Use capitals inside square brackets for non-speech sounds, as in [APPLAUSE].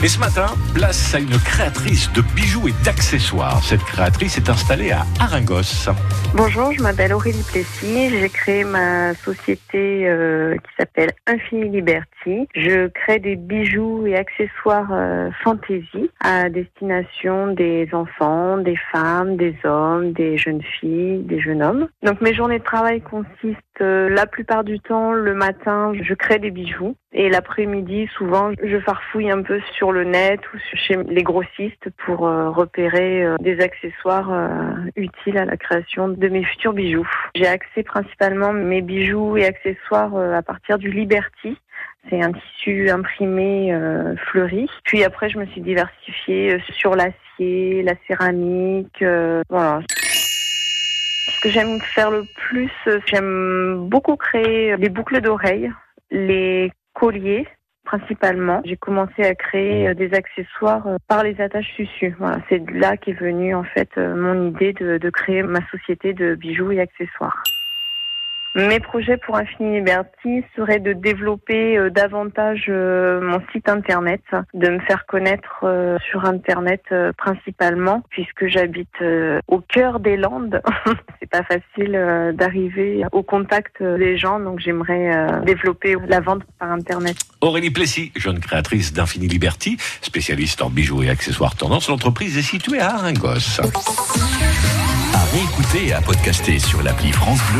Et ce matin, place à une créatrice de bijoux et d'accessoires. Cette créatrice est installée à Aringos. Bonjour, je m'appelle Aurélie Plessis. J'ai créé ma société euh, qui s'appelle Infini Liberty. Je crée des bijoux et accessoires euh, fantasy à destination des enfants, des femmes, des hommes, des jeunes filles, des jeunes hommes. Donc mes journées de travail consistent euh, la plupart du temps le matin, je crée des bijoux et l'après-midi, souvent, je farfouille un peu sur le net ou chez les grossistes pour euh, repérer euh, des accessoires utiles à la création de mes futurs bijoux. J'ai accès principalement mes bijoux et accessoires à partir du Liberty. C'est un tissu imprimé fleuri. Puis après, je me suis diversifiée sur l'acier, la céramique. voilà. Ce que j'aime faire le plus, j'aime beaucoup créer les boucles d'oreilles, les colliers principalement. J'ai commencé à créer des accessoires par les attaches tissus. Voilà, c'est là qu'est venue en fait mon idée de créer ma société de bijoux et accessoires. Mes projets pour Infini Liberty seraient de développer euh, davantage euh, mon site internet, de me faire connaître euh, sur internet principalement, puisque j'habite au cœur des Landes. [LAUGHS] C'est pas facile d'arriver au contact des gens, donc j'aimerais développer la vente par internet. Aurélie Plessis, jeune créatrice d'Infini Liberty, spécialiste en bijoux et accessoires tendance, l'entreprise est située à Aringos. À réécouter et à podcaster sur l'appli France Bleu.